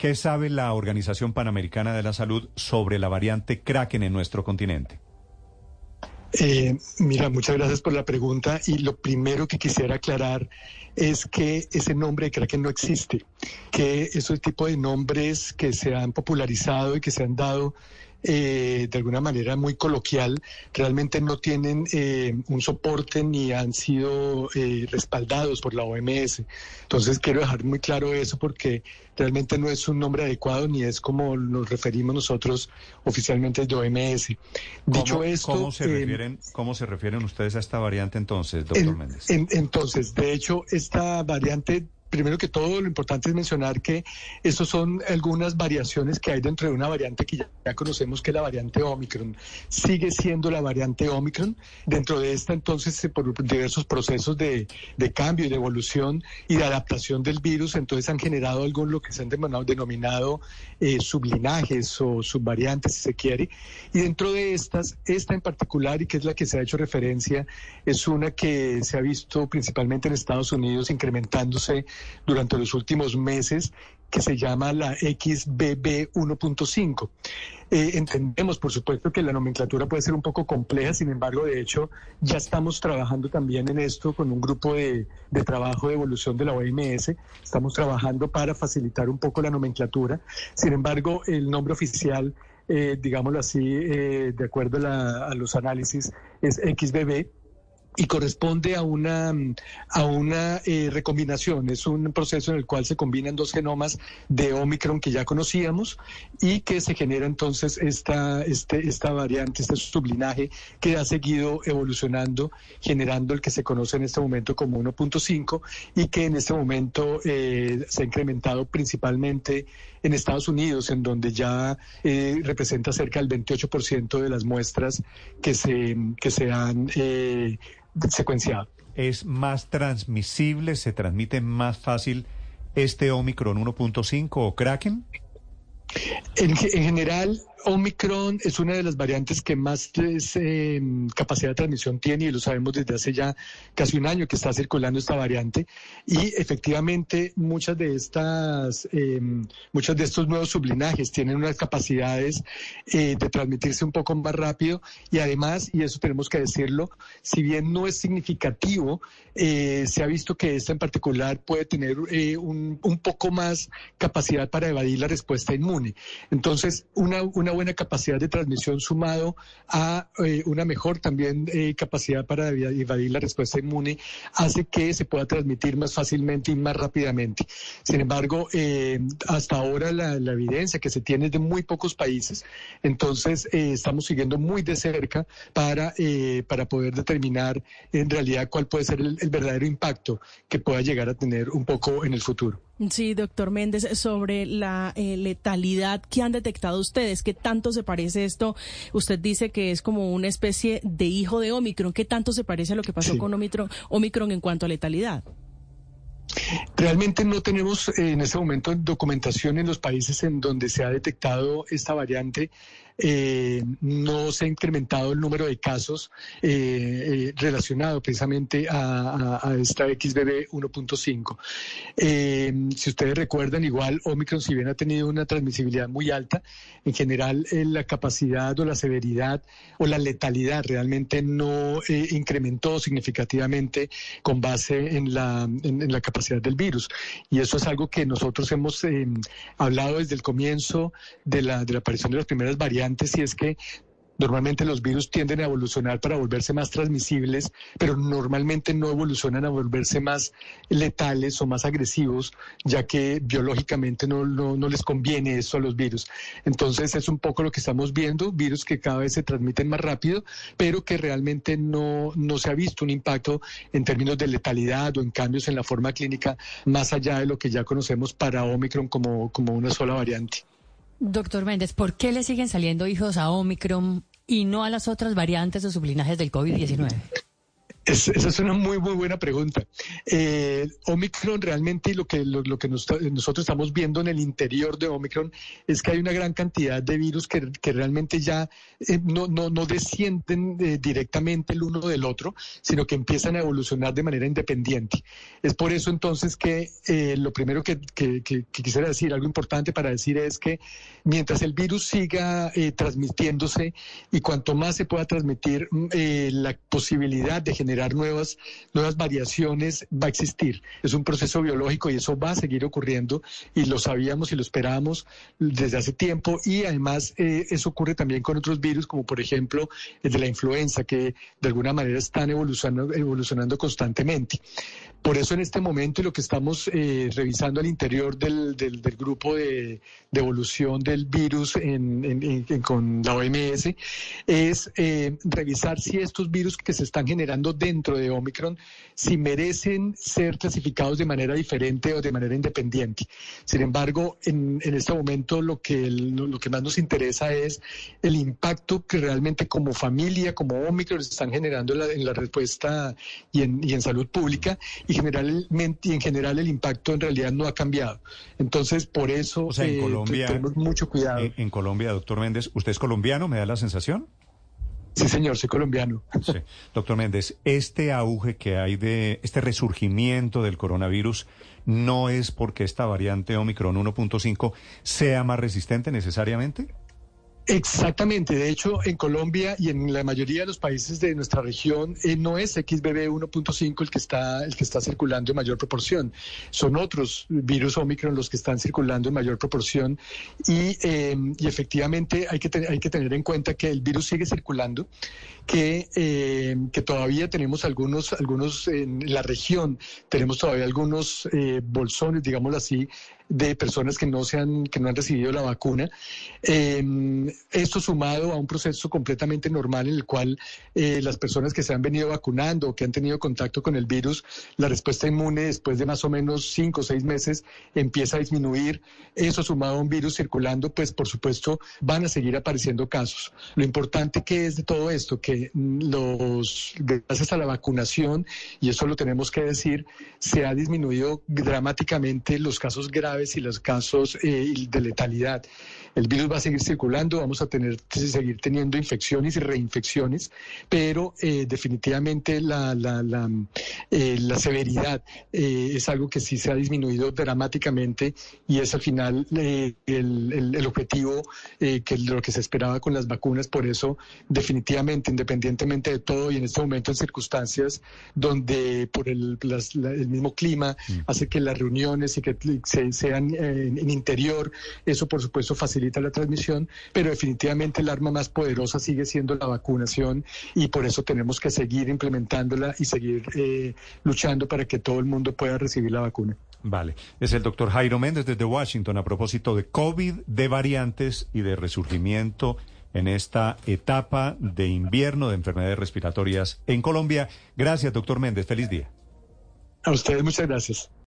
¿Qué sabe la Organización Panamericana de la Salud sobre la variante Kraken en nuestro continente? Eh, mira, muchas gracias por la pregunta y lo primero que quisiera aclarar es que ese nombre de Kraken no existe, que esos tipo de nombres que se han popularizado y que se han dado eh, de alguna manera muy coloquial, realmente no tienen eh, un soporte ni han sido eh, respaldados por la OMS. Entonces quiero dejar muy claro eso porque realmente no es un nombre adecuado ni es como nos referimos nosotros oficialmente de OMS. Dicho esto, ¿cómo se, refieren, ¿cómo se refieren ustedes a esta variante entonces, doctor Méndez? entonces, de hecho, esta variante primero que todo, lo importante es mencionar que estos son algunas variaciones que hay dentro de una variante que ya, conocemos que es la variante Omicron. Sigue siendo la variante Omicron. Dentro de esta, entonces, por diversos procesos de, cambio y de evolución y de adaptación del virus, entonces han generado algo lo que se han denominado eh, sublinajes o subvariantes, si se quiere. Y dentro de estas, esta en particular, y que es la que se ha hecho referencia, es una que se ha visto principalmente en Estados Unidos incrementándose durante los últimos meses que se llama la XBB 1.5. Eh, entendemos, por supuesto, que la nomenclatura puede ser un poco compleja, sin embargo, de hecho, ya estamos trabajando también en esto con un grupo de, trabajo de evolución de la OMS. Estamos trabajando para facilitar un poco la nomenclatura. Sin embargo, el nombre oficial, eh, digámoslo así, eh, de acuerdo a, a los análisis, es XBB y corresponde a una, a una eh, recombinación. Es un proceso en el cual se combinan dos genomas de Omicron que ya conocíamos y que se genera entonces esta, este, esta variante, este sublinaje que ha seguido evolucionando, generando el que se conoce en este momento como 1.5 y que en este momento eh, se ha incrementado principalmente en Estados Unidos, en donde ya eh, representa cerca del 28% de las muestras que se, que se han secuenciado. ¿Es más transmisible, se transmite más fácil este Omicron 1.5 o Kraken? En, en, general, Omicron es una de las variantes que más eh, capacidad de transmisión tiene y lo sabemos desde hace ya casi un año que está circulando esta variante. Y efectivamente muchas de estas em, muchos de estos nuevos sublinajes tienen unas capacidades eh, de transmitirse un poco más rápido. Y además y eso tenemos que decirlo si bien no es significativo eh, se ha visto que esta en particular puede tener un, un poco más capacidad para evadir la respuesta inmune. Entonces una buena capacidad de transmisión sumado a eh, una mejor también eh, capacidad para evadir la respuesta inmune hace que se pueda transmitir más fácilmente y más rápidamente. Sin embargo, eh, hasta ahora la, evidencia que se tiene es de muy pocos países, entonces estamos siguiendo muy de cerca para, para poder determinar en realidad cuál puede ser el verdadero impacto que pueda llegar a tener un poco en el futuro. Sí, doctor Méndez, sobre la letalidad que han detectado ustedes, ¿qué tanto se parece esto? Usted dice que es como una especie de hijo de Omicron, ¿qué tanto se parece a lo que pasó con Omicron, Omicron en cuanto a letalidad? Realmente no tenemos eh, en este momento documentación en los países en donde se ha detectado esta variante. Eh, no se ha incrementado el número de casos eh, relacionado precisamente a, esta XBB 1.5. si ustedes recuerdan, igual Omicron, si bien ha tenido una transmisibilidad muy alta, en general la capacidad o la severidad o la letalidad realmente no incrementó significativamente con base en la, capacidad del virus. Y eso es algo que nosotros hemos eh, hablado desde el comienzo de la, de la aparición de las primeras variantes, y es que Normalmente los virus tienden a evolucionar para volverse más transmisibles, pero normalmente no evolucionan a volverse más letales o más agresivos, ya que biológicamente no, no, les conviene eso a los virus. Entonces es un poco lo que estamos viendo, virus que cada vez se transmiten más rápido, pero que realmente no, no se ha visto un impacto en términos de letalidad o en cambios en la forma clínica más allá de lo que ya conocemos para Omicron como, como una sola variante. Doctor Méndez, ¿por qué le siguen saliendo hijos a Omicron y no a las otras variantes o sublinajes del COVID-19? esa es una muy, muy buena pregunta. Eh, Omicron realmente lo que, lo, que nosotros estamos viendo en el interior de Omicron es que hay una gran cantidad de virus que, realmente ya eh, no, no, descienden eh, directamente el uno del otro, sino que empiezan a evolucionar de manera independiente. Es por eso entonces que lo primero que, quisiera decir, algo importante para decir es que mientras el virus siga transmitiéndose y cuanto más se pueda transmitir, mm, la posibilidad de generar nuevas, nuevas variaciones va a existir. Es un proceso biológico y eso va a seguir ocurriendo y lo sabíamos y lo esperábamos desde hace tiempo y además eh, eso ocurre también con otros virus como por ejemplo el de la influenza que de alguna manera están evolucionando, evolucionando constantemente. Por eso en este momento lo que estamos eh, revisando al interior del, del, grupo de, evolución del virus con la OMS es eh, revisar si estos virus que se están generando dentro de Omicron, si merecen ser clasificados de manera diferente o de manera independiente. Sin embargo, en, este momento lo que, lo que más nos interesa es el impacto que realmente como familia, como Omicron, están generando en la, respuesta y en, y en salud pública y generalmente y en general el impacto en realidad no ha cambiado. Entonces, por eso en eh, tenemos mucho cuidado. en Colombia, doctor Méndez, ¿usted es colombiano? ¿Me da la sensación? Sí, señor, soy colombiano. Sí. Doctor Méndez, este auge que hay de este resurgimiento del coronavirus no es porque esta variante Omicron 1.5 sea más resistente necesariamente? Exactamente, de hecho en Colombia y en la mayoría de los países de nuestra región eh, no es XBB 1.5 el que está el que está circulando en mayor proporción, son otros virus Omicron los que están circulando en mayor proporción y, eh, efectivamente hay que hay que tener en cuenta que el virus sigue circulando, que eh, que todavía tenemos algunos algunos en la región tenemos todavía algunos bolsones, digámoslo así, de personas que no, se han, que no han recibido la vacuna. Em, esto sumado a un proceso completamente normal en el cual eh, las personas que se han venido vacunando o que han tenido contacto con el virus, la respuesta inmune después de más o menos cinco o seis meses empieza a disminuir. Eso sumado a un virus circulando, pues por supuesto van a seguir apareciendo casos. Lo importante que es de todo esto, que los, gracias a la vacunación, y eso lo tenemos que decir, se ha disminuido dramáticamente los casos graves y los casos eh, de letalidad. El virus va a seguir circulando, vamos a tener seguir teniendo infecciones y reinfecciones, pero eh, definitivamente la, la, la, eh, la severidad es algo que sí se ha disminuido dramáticamente y es al final el, el, el, objetivo que lo que se esperaba con las vacunas. Por eso, definitivamente, independientemente de todo y en este momento en circunstancias donde por el, el mismo clima mm. hace que las reuniones y que se, sean en, interior. Eso, por supuesto, facilita la transmisión, pero definitivamente el arma más poderosa sigue siendo la vacunación y por eso tenemos que seguir implementándola y seguir eh, luchando para que todo el mundo pueda recibir la vacuna. Vale, es el doctor Jairo Méndez desde Washington a propósito de COVID, de variantes y de resurgimiento en esta etapa de invierno de enfermedades respiratorias en Colombia. Gracias, doctor Méndez. Feliz día. A ustedes muchas gracias.